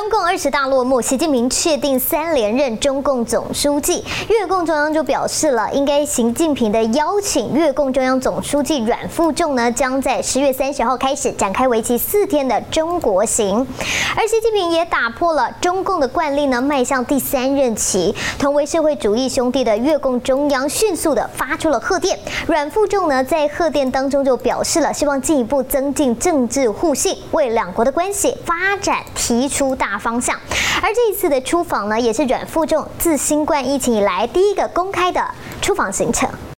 中共二十大落幕，习近平确定三连任中共总书记。越共中央就表示了，应该习近平的邀请，越共中央总书记阮富仲呢，将在十月三十号开始展开为期四天的中国行。而习近平也打破了中共的惯例呢，迈向第三任期。同为社会主义兄弟的越共中央迅速的发出了贺电。阮富仲呢，在贺电当中就表示了，希望进一步增进政治互信，为两国的关系发展提出大大方向，而这一次的出访呢，也是阮富仲自新冠疫情以来第一个公开的出访行程。